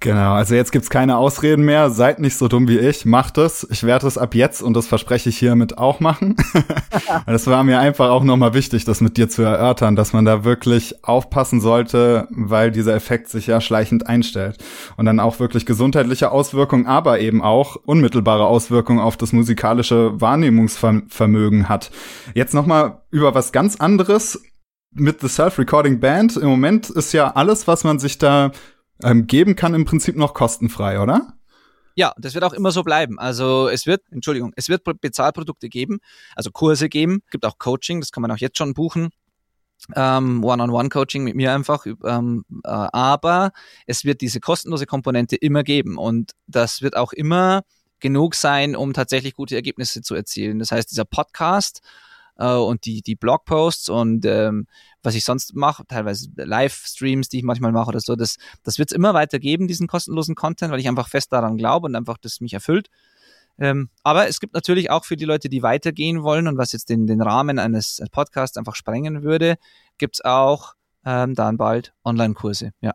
Genau, also jetzt gibt's keine Ausreden mehr. Seid nicht so dumm wie ich. Macht es. Ich werde es ab jetzt und das verspreche ich hiermit auch machen. <laughs> das war mir einfach auch nochmal wichtig, das mit dir zu erörtern, dass man da wirklich aufpassen sollte, weil dieser Effekt sich ja schleichend einstellt und dann auch wirklich gesundheitliche Auswirkungen, aber eben auch unmittelbare Auswirkungen auf das musikalische Wahrnehmungsvermögen hat. Jetzt nochmal über was ganz anderes mit The Self-Recording Band. Im Moment ist ja alles, was man sich da ähm, geben kann, im Prinzip noch kostenfrei, oder?
Ja, das wird auch immer so bleiben. Also es wird, Entschuldigung, es wird Bezahlprodukte geben, also Kurse geben, gibt auch Coaching, das kann man auch jetzt schon buchen. Ähm, One-on-One-Coaching mit mir einfach. Ähm, äh, aber es wird diese kostenlose Komponente immer geben und das wird auch immer genug sein, um tatsächlich gute Ergebnisse zu erzielen. Das heißt, dieser Podcast äh, und die, die Blogposts und ähm, was ich sonst mache, teilweise Livestreams, die ich manchmal mache oder so, das, das wird es immer weiter geben, diesen kostenlosen Content, weil ich einfach fest daran glaube und einfach das mich erfüllt. Ähm, aber es gibt natürlich auch für die Leute, die weitergehen wollen und was jetzt den, den Rahmen eines Podcasts einfach sprengen würde, gibt's auch ähm, dann bald Online-Kurse, ja.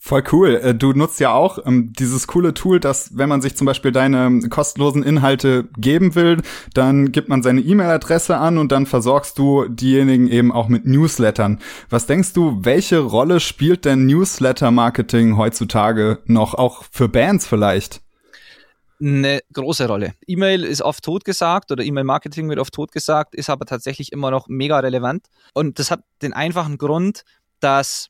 Voll cool. Äh, du nutzt ja auch ähm, dieses coole Tool, dass wenn man sich zum Beispiel deine kostenlosen Inhalte geben will, dann gibt man seine E-Mail-Adresse an und dann versorgst du diejenigen eben auch mit Newslettern. Was denkst du, welche Rolle spielt denn Newsletter-Marketing heutzutage noch, auch für Bands vielleicht?
eine große Rolle. E-Mail ist oft totgesagt oder E-Mail-Marketing wird oft totgesagt, ist aber tatsächlich immer noch mega relevant. Und das hat den einfachen Grund, dass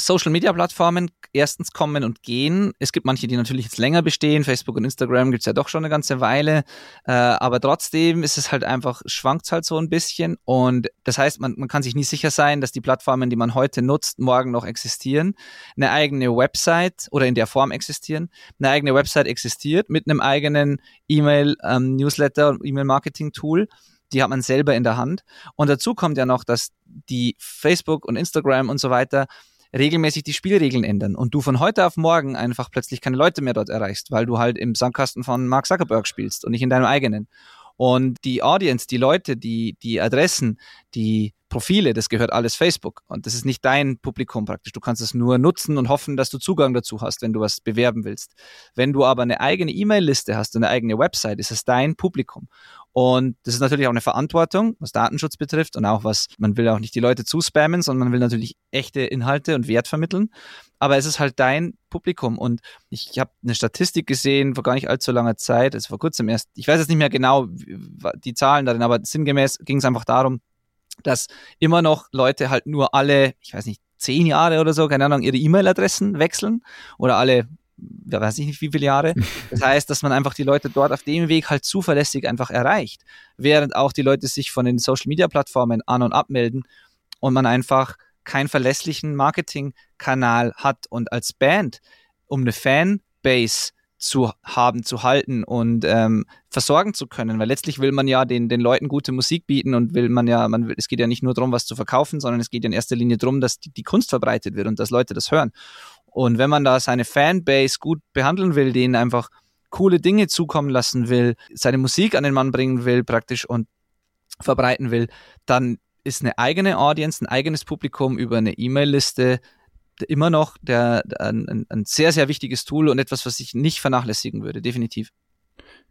Social-Media-Plattformen erstens kommen und gehen. Es gibt manche, die natürlich jetzt länger bestehen. Facebook und Instagram gibt es ja doch schon eine ganze Weile. Äh, aber trotzdem ist es halt einfach, schwankt halt so ein bisschen. Und das heißt, man, man kann sich nie sicher sein, dass die Plattformen, die man heute nutzt, morgen noch existieren. Eine eigene Website oder in der Form existieren. Eine eigene Website existiert mit einem eigenen E-Mail-Newsletter, ähm, E-Mail-Marketing-Tool die hat man selber in der Hand. Und dazu kommt ja noch, dass die Facebook und Instagram und so weiter regelmäßig die Spielregeln ändern und du von heute auf morgen einfach plötzlich keine Leute mehr dort erreichst, weil du halt im Sandkasten von Mark Zuckerberg spielst und nicht in deinem eigenen. Und die Audience, die Leute, die, die Adressen, die Profile, das gehört alles Facebook. Und das ist nicht dein Publikum praktisch. Du kannst es nur nutzen und hoffen, dass du Zugang dazu hast, wenn du was bewerben willst. Wenn du aber eine eigene E-Mail-Liste hast und eine eigene Website, ist es dein Publikum. Und das ist natürlich auch eine Verantwortung, was Datenschutz betrifft und auch was, man will auch nicht die Leute zuspammen, sondern man will natürlich echte Inhalte und Wert vermitteln. Aber es ist halt dein Publikum. Und ich habe eine Statistik gesehen vor gar nicht allzu langer Zeit, also vor kurzem erst, ich weiß jetzt nicht mehr genau die Zahlen darin, aber sinngemäß ging es einfach darum, dass immer noch Leute halt nur alle, ich weiß nicht, zehn Jahre oder so, keine Ahnung, ihre E-Mail-Adressen wechseln oder alle ja, weiß ich nicht wie viele Jahre. <laughs> Das heißt, dass man einfach die Leute dort auf dem Weg halt zuverlässig einfach erreicht, während auch die Leute sich von den Social-Media-Plattformen an- und abmelden und man einfach keinen verlässlichen Marketingkanal hat und als Band, um eine Fanbase zu haben, zu halten und ähm, versorgen zu können, weil letztlich will man ja den, den Leuten gute Musik bieten und will man ja, man will, es geht ja nicht nur darum, was zu verkaufen, sondern es geht ja in erster Linie darum, dass die, die Kunst verbreitet wird und dass Leute das hören. Und wenn man da seine Fanbase gut behandeln will, denen einfach coole Dinge zukommen lassen will, seine Musik an den Mann bringen will praktisch und verbreiten will, dann ist eine eigene Audience, ein eigenes Publikum über eine E-Mail-Liste immer noch der, ein, ein sehr, sehr wichtiges Tool und etwas, was ich nicht vernachlässigen würde, definitiv.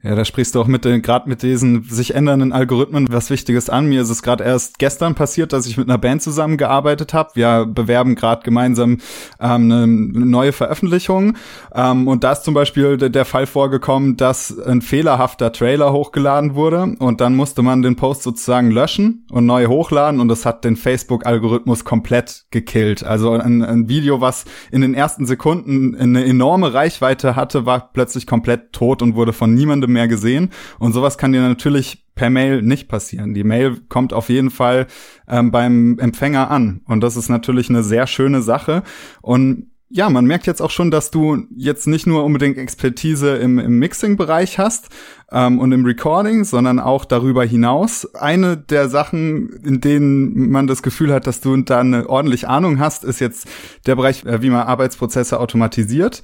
Ja, da sprichst du auch mit den, gerade mit diesen sich ändernden Algorithmen was Wichtiges an. Mir ist es gerade erst gestern passiert, dass ich mit einer Band zusammengearbeitet habe. Wir bewerben gerade gemeinsam ähm, eine neue Veröffentlichung. Ähm, und da ist zum Beispiel der, der Fall vorgekommen, dass ein fehlerhafter Trailer hochgeladen wurde und dann musste man den Post sozusagen löschen und neu hochladen und das hat den Facebook-Algorithmus komplett gekillt. Also ein, ein Video, was in den ersten Sekunden eine enorme Reichweite hatte, war plötzlich komplett tot und wurde von niemandem mehr gesehen. Und sowas kann dir natürlich per Mail nicht passieren. Die Mail kommt auf jeden Fall ähm, beim Empfänger an. Und das ist natürlich eine sehr schöne Sache. Und ja, man merkt jetzt auch schon, dass du jetzt nicht nur unbedingt Expertise im, im Mixing-Bereich hast ähm, und im Recording, sondern auch darüber hinaus. Eine der Sachen, in denen man das Gefühl hat, dass du da eine ordentliche Ahnung hast, ist jetzt der Bereich, äh, wie man Arbeitsprozesse automatisiert.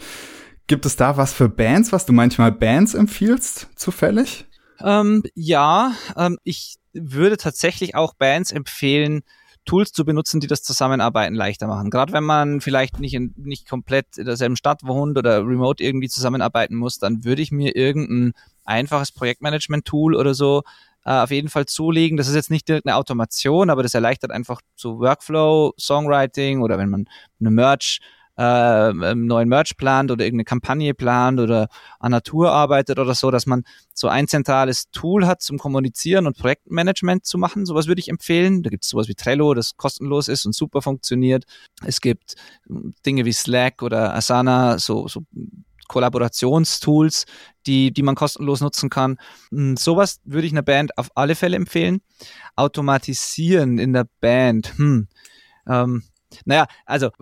Gibt es da was für Bands, was du manchmal Bands empfiehlst, zufällig?
Ähm, ja, ähm, ich würde tatsächlich auch Bands empfehlen, Tools zu benutzen, die das Zusammenarbeiten leichter machen. Gerade wenn man vielleicht nicht, in, nicht komplett in derselben Stadt wohnt oder remote irgendwie zusammenarbeiten muss, dann würde ich mir irgendein einfaches Projektmanagement-Tool oder so äh, auf jeden Fall zulegen. Das ist jetzt nicht direkt eine Automation, aber das erleichtert einfach so Workflow, Songwriting oder wenn man eine Merch äh, neuen Merch plant oder irgendeine Kampagne plant oder an Natur arbeitet oder so, dass man so ein zentrales Tool hat zum Kommunizieren und Projektmanagement zu machen. Sowas würde ich empfehlen. Da gibt es sowas wie Trello, das kostenlos ist und super funktioniert. Es gibt hm, Dinge wie Slack oder Asana, so, so Kollaborationstools, die, die man kostenlos nutzen kann. Hm, sowas würde ich einer Band auf alle Fälle empfehlen. Automatisieren in der Band, hm, ähm, naja, also <laughs>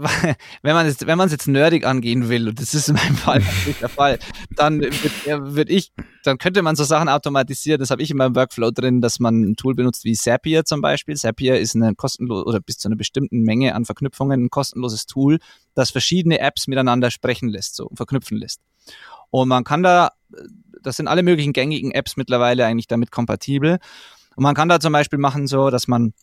wenn man es es jetzt nerdig angehen will, und das ist in meinem Fall nicht der Fall, dann würde würd ich, dann könnte man so Sachen automatisieren. Das habe ich in meinem Workflow drin, dass man ein Tool benutzt wie Zapier zum Beispiel. Zapier ist eine kostenlose oder bis zu einer bestimmten Menge an Verknüpfungen ein kostenloses Tool, das verschiedene Apps miteinander sprechen lässt, so verknüpfen lässt. Und man kann da, das sind alle möglichen gängigen Apps mittlerweile eigentlich damit kompatibel. Und man kann da zum Beispiel machen so, dass man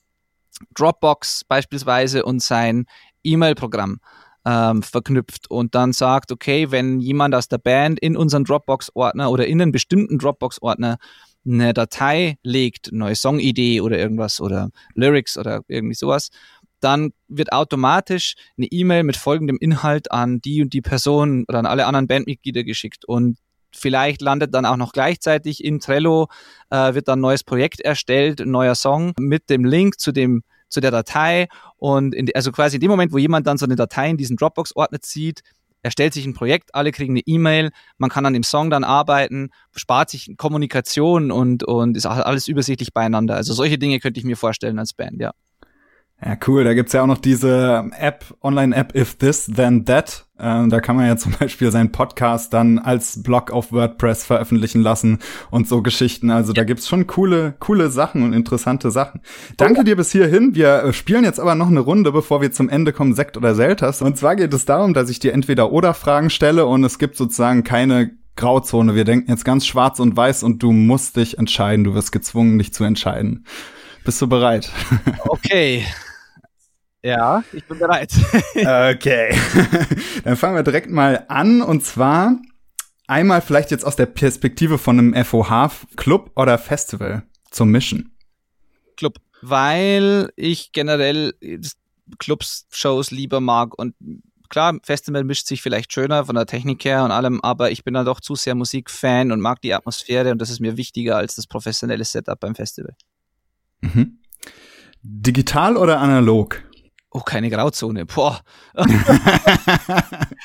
Dropbox beispielsweise und sein E-Mail-Programm ähm, verknüpft und dann sagt, okay, wenn jemand aus der Band in unseren Dropbox-Ordner oder in einen bestimmten Dropbox-Ordner eine Datei legt, neue Songidee oder irgendwas oder Lyrics oder irgendwie sowas, dann wird automatisch eine E-Mail mit folgendem Inhalt an die und die Person oder an alle anderen Bandmitglieder geschickt und vielleicht landet dann auch noch gleichzeitig in Trello, äh, wird dann ein neues Projekt erstellt, ein neuer Song mit dem Link zu dem zu der Datei und in, also quasi in dem Moment, wo jemand dann so eine Datei in diesen Dropbox-Ordner zieht, erstellt sich ein Projekt, alle kriegen eine E-Mail, man kann an dem Song dann arbeiten, spart sich Kommunikation und, und ist alles übersichtlich beieinander. Also solche Dinge könnte ich mir vorstellen als Band, ja.
Ja, cool. Da gibt's ja auch noch diese App, Online-App If This, Then That. Ähm, da kann man ja <laughs> zum Beispiel seinen Podcast dann als Blog auf WordPress veröffentlichen lassen und so Geschichten. Also da gibt's schon coole, coole Sachen und interessante Sachen. Danke dir bis hierhin. Wir äh, spielen jetzt aber noch eine Runde, bevor wir zum Ende kommen, Sekt oder Selters. Und zwar geht es darum, dass ich dir entweder oder Fragen stelle und es gibt sozusagen keine Grauzone. Wir denken jetzt ganz schwarz und weiß und du musst dich entscheiden. Du wirst gezwungen, dich zu entscheiden. Bist du bereit? <laughs>
Okay. Ja, ich bin bereit.
okay. <laughs> Dann fangen wir direkt mal an und zwar einmal vielleicht jetzt aus der Perspektive von einem FOH Club oder Festival zum Mischen.
Club, weil ich generell Clubs Shows lieber mag und klar, Festival mischt sich vielleicht schöner von der Technik her und allem, aber ich bin dann doch zu sehr Musikfan und mag die Atmosphäre und das ist mir wichtiger als das professionelle Setup beim Festival.
Mhm. Digital oder analog?
Oh, keine Grauzone. Boah. <laughs>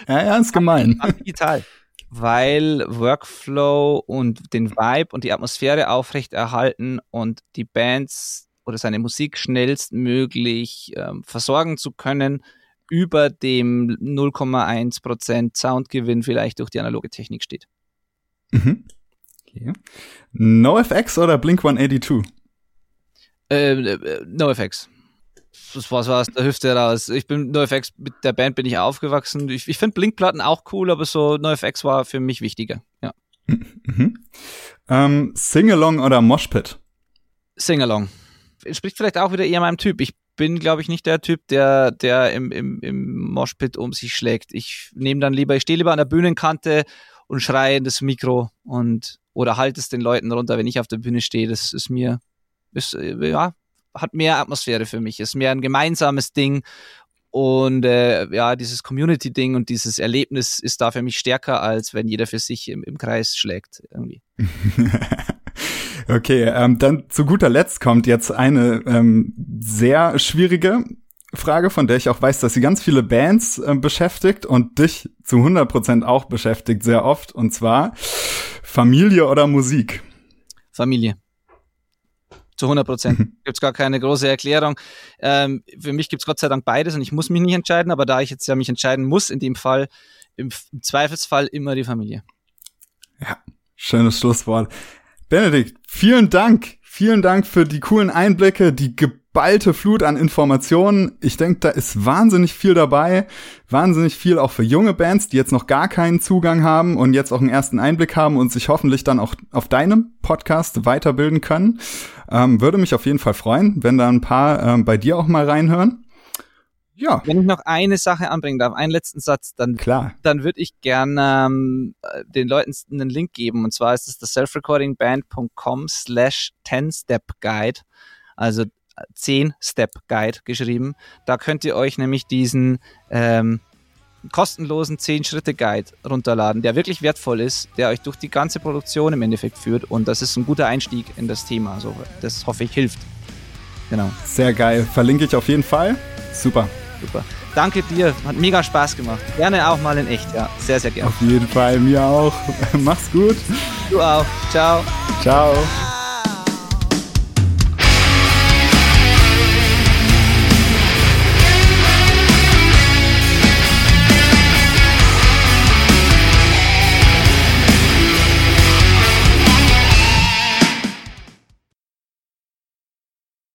ja, ist gemein.
Digital. Weil Workflow und den Vibe und die Atmosphäre aufrechterhalten und die Bands oder seine Musik schnellstmöglich ähm, versorgen zu können über dem 0,1% Soundgewinn vielleicht durch die analoge Technik steht.
Mhm. Okay. NoFX oder Blink 182?
Äh, äh, NoFX das war so aus der Hüfte raus. Ich bin NoFX, mit der Band bin ich aufgewachsen. Ich, ich finde Blinkplatten auch cool, aber so NoFX war für mich wichtiger. Ja.
Mhm. Ähm, Singalong oder Moshpit?
Singalong. Spricht vielleicht auch wieder eher meinem Typ. Ich bin, glaube ich, nicht der Typ, der, der im, im, im Moshpit um sich schlägt. Ich nehme dann lieber, ich stehe lieber an der Bühnenkante und schreie in das Mikro und oder halt es den Leuten runter, wenn ich auf der Bühne stehe. Das ist mir, ist, äh, ja, hat mehr Atmosphäre für mich, ist mehr ein gemeinsames Ding und äh, ja, dieses Community-Ding und dieses Erlebnis ist da für mich stärker, als wenn jeder für sich im, im Kreis schlägt irgendwie. <laughs>
okay, ähm, dann zu guter Letzt kommt jetzt eine ähm, sehr schwierige Frage, von der ich auch weiß, dass sie ganz viele Bands äh, beschäftigt und dich zu 100% auch beschäftigt, sehr oft. Und zwar Familie oder Musik?
Familie. Zu 100 Prozent. Mhm. Gibt es gar keine große Erklärung. Ähm, für mich gibt es Gott sei Dank beides und ich muss mich nicht entscheiden, aber da ich jetzt ja mich entscheiden muss, in dem Fall, im, im Zweifelsfall immer die Familie.
Ja, schönes Schlusswort. Benedikt, vielen Dank. Vielen Dank für die coolen Einblicke, die geballte Flut an Informationen. Ich denke, da ist wahnsinnig viel dabei. Wahnsinnig viel auch für junge Bands, die jetzt noch gar keinen Zugang haben und jetzt auch einen ersten Einblick haben und sich hoffentlich dann auch auf deinem Podcast weiterbilden können. Ähm, würde mich auf jeden Fall freuen, wenn da ein paar ähm, bei dir auch mal reinhören.
Ja. Wenn ich noch eine Sache anbringen darf, einen letzten Satz, dann,
Klar.
dann würde ich gerne ähm, den Leuten einen Link geben. Und zwar ist es das selfrecordingband.com slash 10-Step-Guide, also 10-Step-Guide geschrieben. Da könnt ihr euch nämlich diesen ähm, kostenlosen 10-Schritte-Guide runterladen, der wirklich wertvoll ist, der euch durch die ganze Produktion im Endeffekt führt. Und das ist ein guter Einstieg in das Thema. Also das hoffe ich hilft.
Genau. Sehr geil. Verlinke ich auf jeden Fall. Super.
Super. Danke dir, hat mega Spaß gemacht. Gerne auch mal in echt, ja. Sehr, sehr gerne.
Auf jeden Fall, mir auch. <laughs> Mach's gut.
Du auch. Ciao.
Ciao.